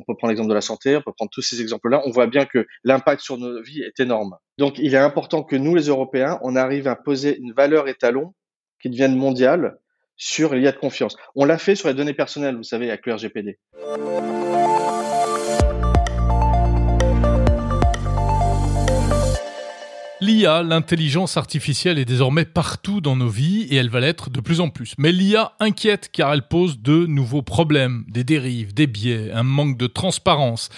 on peut prendre l'exemple de la santé, on peut prendre tous ces exemples-là. On voit bien que l'impact sur nos vies est énorme. Donc, il est important que nous, les Européens, on arrive à poser une valeur étalon qui devienne mondiale sur l'IA de confiance. On l'a fait sur les données personnelles, vous savez, avec le RGPD. L'IA, l'intelligence artificielle est désormais partout dans nos vies et elle va l'être de plus en plus. Mais l'IA inquiète car elle pose de nouveaux problèmes, des dérives, des biais, un manque de transparence.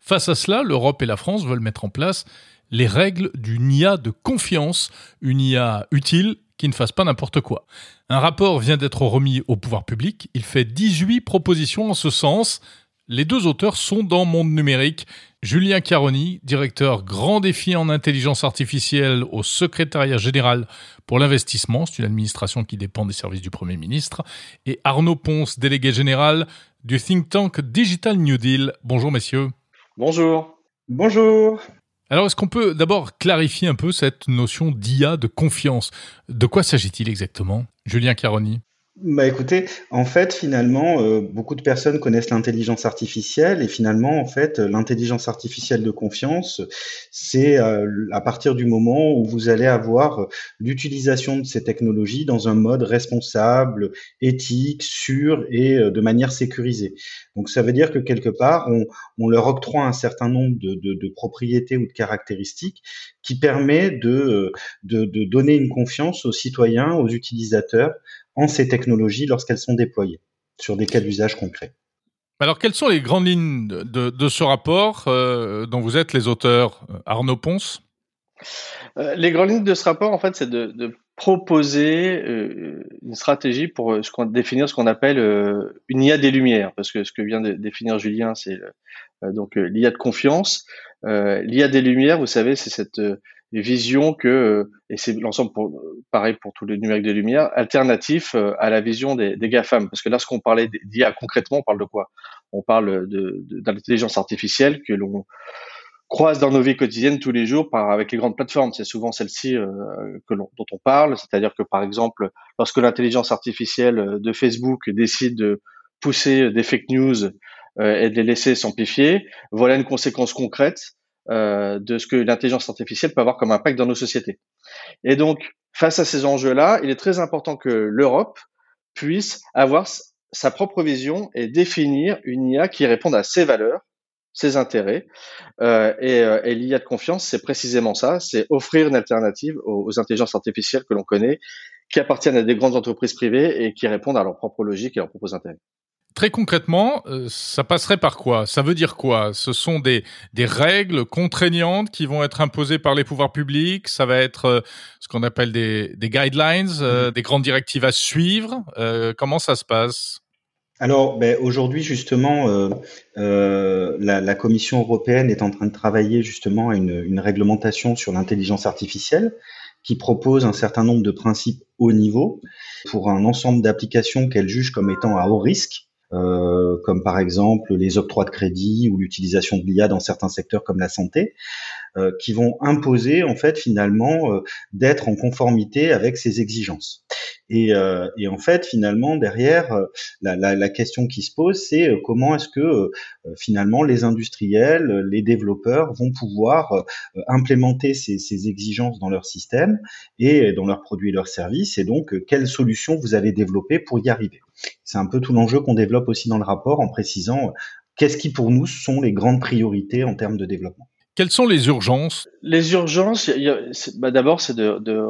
Face à cela, l'Europe et la France veulent mettre en place les règles d'une IA de confiance, une IA utile qui ne fasse pas n'importe quoi. Un rapport vient d'être remis au pouvoir public, il fait 18 propositions en ce sens. Les deux auteurs sont dans Monde Numérique. Julien Caroni, directeur Grand Défi en intelligence artificielle au secrétariat général pour l'investissement, c'est une administration qui dépend des services du Premier ministre, et Arnaud Ponce, délégué général du think tank Digital New Deal. Bonjour messieurs. Bonjour. Bonjour. Alors, est-ce qu'on peut d'abord clarifier un peu cette notion d'IA de confiance? De quoi s'agit-il exactement? Julien Caroni bah écoutez, en fait, finalement, euh, beaucoup de personnes connaissent l'intelligence artificielle et finalement, en fait, l'intelligence artificielle de confiance, c'est euh, à partir du moment où vous allez avoir l'utilisation de ces technologies dans un mode responsable, éthique, sûr et euh, de manière sécurisée. Donc, ça veut dire que quelque part, on, on leur octroie un certain nombre de, de, de, propriétés ou de caractéristiques qui permet de, de, de donner une confiance aux citoyens, aux utilisateurs en ces technologies lorsqu'elles sont déployées sur des cas d'usage concrets. Alors, quelles sont les grandes lignes de, de ce rapport euh, dont vous êtes les auteurs, euh, Arnaud Ponce? Euh, Les grandes lignes de ce rapport, en fait, c'est de, de, proposer euh, une stratégie pour ce qu'on, définir ce qu'on appelle euh, une IA des lumières, parce que ce que vient de définir Julien, c'est donc l'IA de confiance. L'IA des lumières, vous savez, c'est cette vision que, euh, et c'est l'ensemble pour, pareil pour tous les numériques de lumière, alternatif euh, à la vision des, des GAFAM. Parce que là, ce qu'on parlait d'IA concrètement, on parle de quoi? On parle de, d'intelligence artificielle que l'on croise dans nos vies quotidiennes tous les jours par, avec les grandes plateformes. C'est souvent celle-ci euh, dont on parle. C'est-à-dire que, par exemple, lorsque l'intelligence artificielle de Facebook décide de pousser des fake news et de les laisser s'amplifier, voilà une conséquence concrète euh, de ce que l'intelligence artificielle peut avoir comme impact dans nos sociétés. Et donc, face à ces enjeux-là, il est très important que l'Europe puisse avoir sa propre vision et définir une IA qui réponde à ses valeurs, ses intérêts. Euh, et, euh, et l'IA de confiance, c'est précisément ça, c'est offrir une alternative aux, aux intelligences artificielles que l'on connaît, qui appartiennent à des grandes entreprises privées et qui répondent à leur propre logique et leurs propres intérêts. Très concrètement, euh, ça passerait par quoi? Ça veut dire quoi? Ce sont des, des règles contraignantes qui vont être imposées par les pouvoirs publics? Ça va être euh, ce qu'on appelle des, des guidelines, euh, mmh. des grandes directives à suivre? Comment ça se passe? Alors, ben, aujourd'hui, justement, euh, euh, la, la, Commission européenne est en train de travailler justement à une, une réglementation sur l'intelligence artificielle qui propose un certain nombre de principes haut niveau pour un ensemble d'applications qu'elle juge comme étant à haut risque. Euh, comme par exemple les octrois de crédit ou l'utilisation de l'IA dans certains secteurs comme la santé, euh, qui vont imposer en fait finalement euh, d'être en conformité avec ces exigences. Et, euh, et, en fait, finalement, derrière, euh, la, la, la question qui se pose, c'est euh, comment est-ce que finalement les industriels, les développeurs vont pouvoir implémenter ces, ces, exigences dans leur système et dans leurs produits et leurs services, et donc quelles solutions vous allez développer pour y arriver. C'est un peu tout l'enjeu qu'on développe aussi dans le rapport en précisant qu'est-ce qui pour nous sont les grandes priorités en termes de développement. Quelles sont les urgences? Les urgences, bah d'abord, c'est de, de,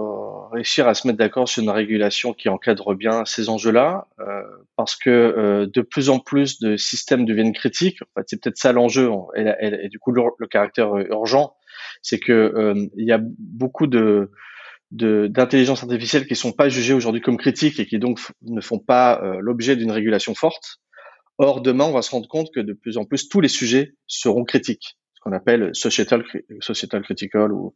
réussir à se mettre d'accord sur une régulation qui encadre bien ces enjeux-là, euh, parce que euh, de plus en plus de systèmes deviennent critiques. En fait, c'est peut-être ça l'enjeu, et, du coup le, caractère urgent, c'est que euh, il y a beaucoup de d'intelligence artificielle qui sont pas jugées aujourd'hui comme critiques et qui donc ne font pas euh, l'objet d'une régulation forte. Or, demain, on va se rendre compte que de plus en plus, tous les sujets seront critiques qu'on appelle societal, societal critical ou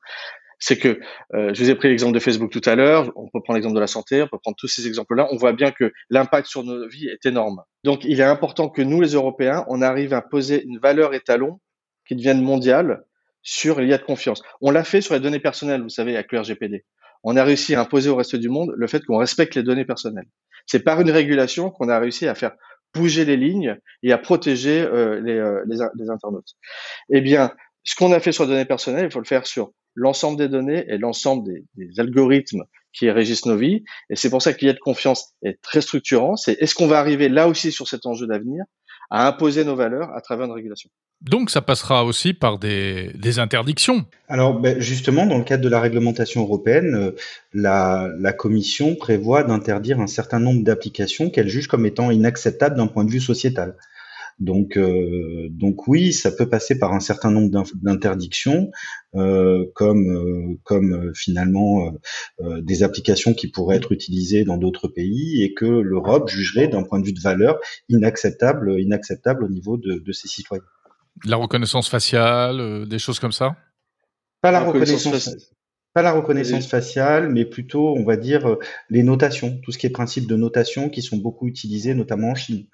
c'est que euh, je vous ai pris l'exemple de Facebook tout à l'heure, on peut prendre l'exemple de la santé, on peut prendre tous ces exemples-là, on voit bien que l'impact sur nos vies est énorme. Donc il est important que nous les Européens, on arrive à poser une valeur étalon qui devienne mondiale sur l'IA de confiance. On l'a fait sur les données personnelles, vous savez, avec le RGPD. On a réussi à imposer au reste du monde le fait qu'on respecte les données personnelles. C'est par une régulation qu'on a réussi à faire bouger les lignes et à protéger les, les, internautes. Eh bien, ce qu'on a fait sur les données personnelles, il faut le faire sur l'ensemble des données et l'ensemble des, des, algorithmes qui régissent nos vies. Et c'est pour ça qu'il y a de confiance est très structurant. C'est est-ce qu'on va arriver là aussi sur cet enjeu d'avenir? À imposer nos valeurs à travers une régulation. Donc ça passera aussi par des, des interdictions. Alors ben, justement, dans le cadre de la réglementation européenne, euh, la, la Commission prévoit d'interdire un certain nombre d'applications qu'elle juge comme étant inacceptables d'un point de vue sociétal. Donc, euh, donc oui, ça peut passer par un certain nombre d'interdictions, euh, comme, euh, comme finalement des applications qui pourraient être utilisées dans d'autres pays et que l'Europe jugerait d'un point de vue de valeur inacceptable, inacceptable au niveau de, de ses citoyens. La reconnaissance faciale, des choses comme ça? Pas la, reconnaissance. Pas la reconnaissance faciale, mais plutôt, on va dire, les notations, tout ce qui est principe de notation qui sont beaucoup utilisés, notamment en Chine.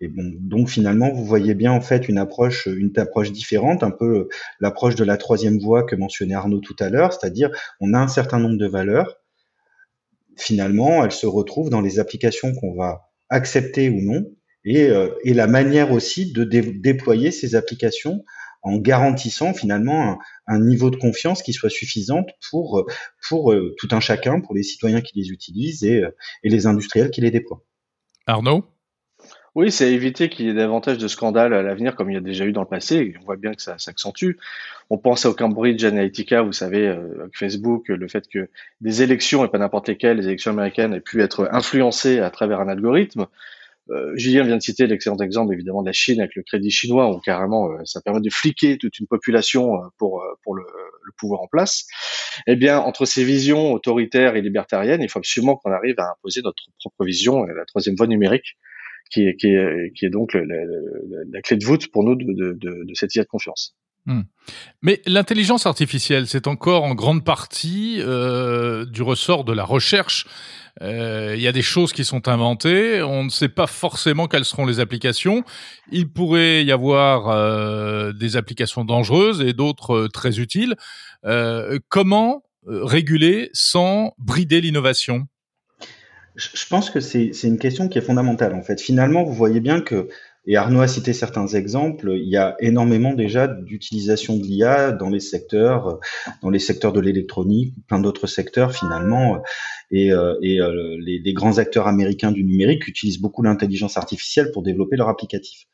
Et bon, donc finalement, vous voyez bien en fait une approche, une approche différente, un peu l'approche de la troisième voie que mentionnait Arnaud tout à l'heure, c'est-à-dire on a un certain nombre de valeurs. Finalement, elles se retrouvent dans les applications qu'on va accepter ou non, et, euh, la manière aussi de déployer ces applications en garantissant finalement un, niveau de confiance qui soit suffisante pour pour euh, tout un chacun, pour les citoyens qui les utilisent euh, et les industriels qui les déploient. Arnaud? Oui, c'est éviter qu'il y ait davantage de scandales à l'avenir, comme il y a déjà eu dans le passé. on voit bien que ça s'accentue. On pense au Cambridge Analytica, vous savez, euh, Facebook, le fait que des élections, et pas n'importe lesquelles, les élections américaines, aient pu être influencées à travers un algorithme. Euh, Julien vient de citer l'excellent exemple, évidemment, de la Chine avec le crédit chinois, où carrément, euh, ça permet de fliquer toute une population pour, pour le, le, pouvoir en place. Eh bien, entre ces visions autoritaires et libertariennes, il faut absolument qu'on arrive à imposer notre propre vision, la troisième voie numérique, qui est, qui est, qui est donc la, clé de voûte pour nous de, de, de, de cette idée de confiance. Hmm. Mais l'intelligence artificielle, c'est encore en grande partie euh, du ressort de la recherche. Euh, il y a des choses qui sont inventées, on ne sait pas forcément quelles seront les applications. Il pourrait y avoir euh, des applications dangereuses et d'autres euh, très utiles. Euh, comment réguler sans brider l'innovation? Je pense que c'est une question qui est fondamentale en fait. Finalement, vous voyez bien que, et Arnaud a cité certains exemples, il y a énormément déjà d'utilisation de l'IA dans les secteurs, dans les secteurs de l'électronique, plein d'autres secteurs finalement, et, euh, euh, les, les, grands acteurs américains du numérique utilisent beaucoup l'intelligence artificielle pour développer leur applicatif.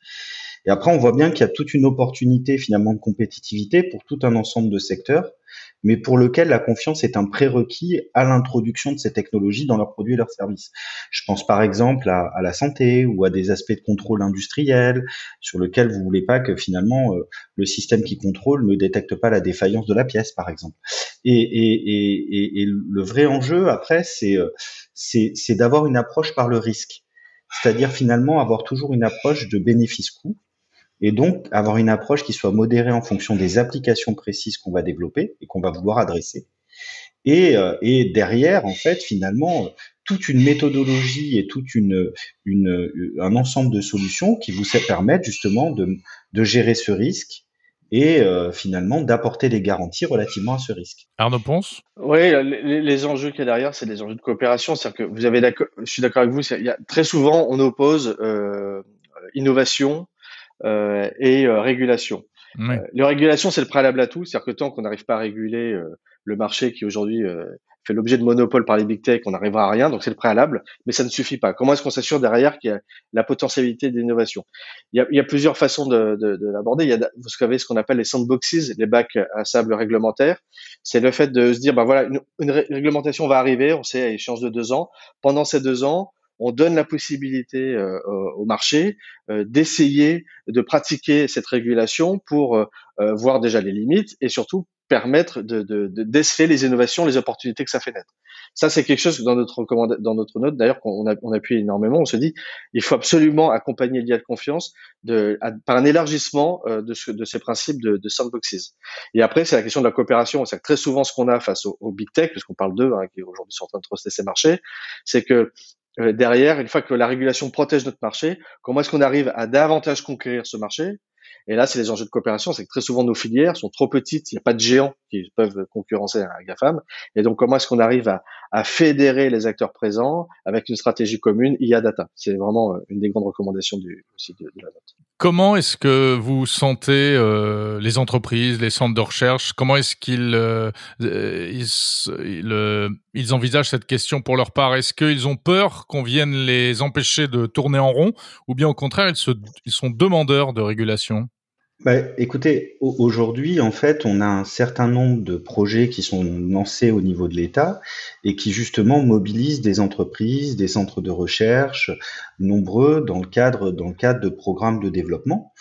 Et après, on voit bien qu'il y a toute une opportunité finalement de compétitivité pour tout un ensemble de secteurs mais pour lequel la confiance est un prérequis à l'introduction de ces technologies dans leurs produits et leurs services. Je pense par exemple à, la santé ou à des aspects de contrôle industriel sur lequel vous voulez pas que finalement euh, le système qui contrôle ne détecte pas la défaillance de la pièce, par exemple. Et, et, et, et le vrai enjeu après, c'est euh, c'est d'avoir une approche par le risque, c'est-à-dire finalement avoir toujours une approche de bénéfice-coût et donc avoir une approche qui soit modérée en fonction des applications précises qu'on va développer et qu'on va vouloir adresser. Et, euh, et, derrière, en fait, finalement, toute une méthodologie et toute une, une un ensemble de solutions qui vous permettent justement de, de gérer ce risque et euh, finalement d'apporter des garanties relativement à ce risque. Arnaud Ponce? Oui, les, les, enjeux qu'il y a derrière, c'est des enjeux de coopération. C'est-à-dire que vous avez, je suis d'accord avec vous, il y a, très souvent on oppose euh, innovation euh, et euh, régulation. Oui. Euh, la régulation, c'est le préalable à tout. C'est-à-dire que tant qu'on n'arrive pas à réguler le marché qui aujourd'hui fait l'objet de monopole par les big tech, on n'arrivera à rien. Donc c'est le préalable, mais ça ne suffit pas. Comment est-ce qu'on s'assure derrière qu'il y a la potentialité d'innovation? Il, il, y a plusieurs façons de, de, de l'aborder. Il y a, vous savez, ce qu'on appelle les sandboxes, les bacs à sable réglementaires. C'est le fait de se dire, ben voilà, une, une réglementation va arriver, on sait à échéance de deux ans. Pendant ces deux ans, on donne la possibilité euh, au marché euh, d'essayer de pratiquer cette régulation pour euh, voir déjà les limites et surtout permettre de, de, de, déceler les innovations, les opportunités que ça fait naître. Ça, c'est quelque chose que dans notre dans notre note, d'ailleurs, qu'on a, on appuie énormément. On se dit, il faut absolument accompagner l'IA de confiance de, par un élargissement de, ce, de ces principes de, de sandboxes. Et après, c'est la question de la coopération. C'est très souvent ce qu'on a face aux, big tech, puisqu'on parle d'eux, hein, qui aujourd'hui sont en train de truster ces marchés, c'est que euh, derrière, une fois que la régulation protège notre marché, comment est-ce qu'on arrive à davantage conquérir ce marché? Et là, c'est les enjeux de coopération, c'est que très souvent nos filières sont trop petites, il n'y a pas de géants qui peuvent concurrencer un GAFAM. Et donc, comment est-ce qu'on arrive à, à, fédérer les acteurs présents avec une stratégie commune IA data? C'est vraiment euh, une des grandes recommandations du, aussi de, la note. Comment est-ce que vous sentez euh, les entreprises, les centres de recherche? Comment est-ce qu'ils euh, ils, ils, ils, envisagent cette question pour leur part Est-ce qu'ils ont peur qu'on vienne les empêcher de tourner en rond, ou bien au contraire, ils, sont demandeurs de régulation? Bah, écoutez, aujourd'hui, en fait, on a un certain nombre de projets qui sont lancés au niveau de l'État et qui justement mobilisent des entreprises, des centres de recherche, nombreux dans le cadre de programmes de développement.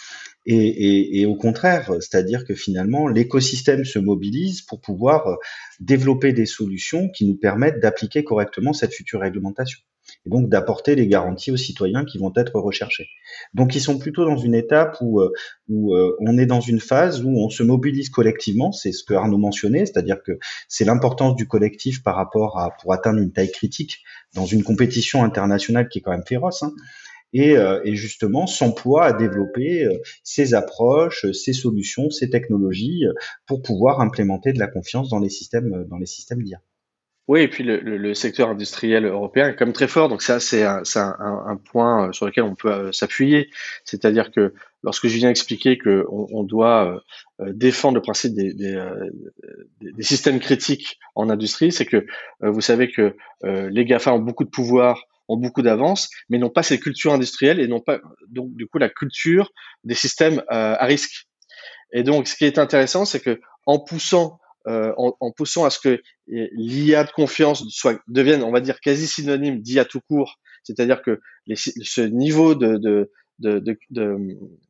Et, au contraire, c'est-à-dire que finalement, l'écosystème se mobilise pour pouvoir développer des solutions qui nous permettent d'appliquer correctement cette future réglementation et donc d'apporter les garanties aux citoyens qui vont être recherchés. Donc ils sont plutôt dans une étape où, euh, où euh, on est dans une phase où on se mobilise collectivement, c'est ce que Arnaud mentionnait, c'est-à-dire que c'est l'importance du collectif par rapport à pour atteindre une taille critique dans une compétition internationale qui est quand même féroce. Hein, et, euh, et, justement s'emploie à développer ces approches, ces solutions, ces technologies pour pouvoir implémenter de la confiance dans les systèmes, dans les systèmes d'IA. Oui, et puis le, secteur industriel européen est quand même très fort, donc ça c'est un, point euh, sur lequel on peut euh, s'appuyer. C'est-à-dire que lorsque je viens expliquer qu'on on doit euh, défendre le principe des, des, des, systèmes critiques en industrie, c'est que vous savez que les GAFA ont beaucoup de pouvoir, ont beaucoup d'avance, mais n'ont pas cette culture industrielle et n'ont pas donc du coup la culture des systèmes à risque. Et donc ce qui est intéressant, c'est que en poussant euh, en, poussant à ce que l'IA de confiance soit devienne, on va dire, quasi synonyme d'IA tout court, c'est-à-dire que les, ce niveau de,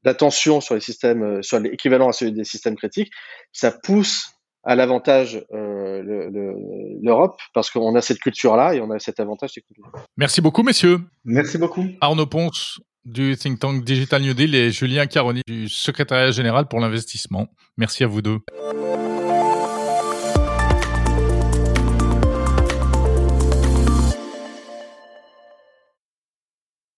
d'attention sur les systèmes, euh, sur l'équivalent à celui des systèmes critiques, ça pousse à l'avantage euh, l'Europe parce qu'on a cette culture-là et on a cet avantage. Merci beaucoup, messieurs. Merci beaucoup. Arnaud Ponce du think tank Digital New Deal et Julien Caroni du secrétariat général pour l'investissement. Merci à vous deux.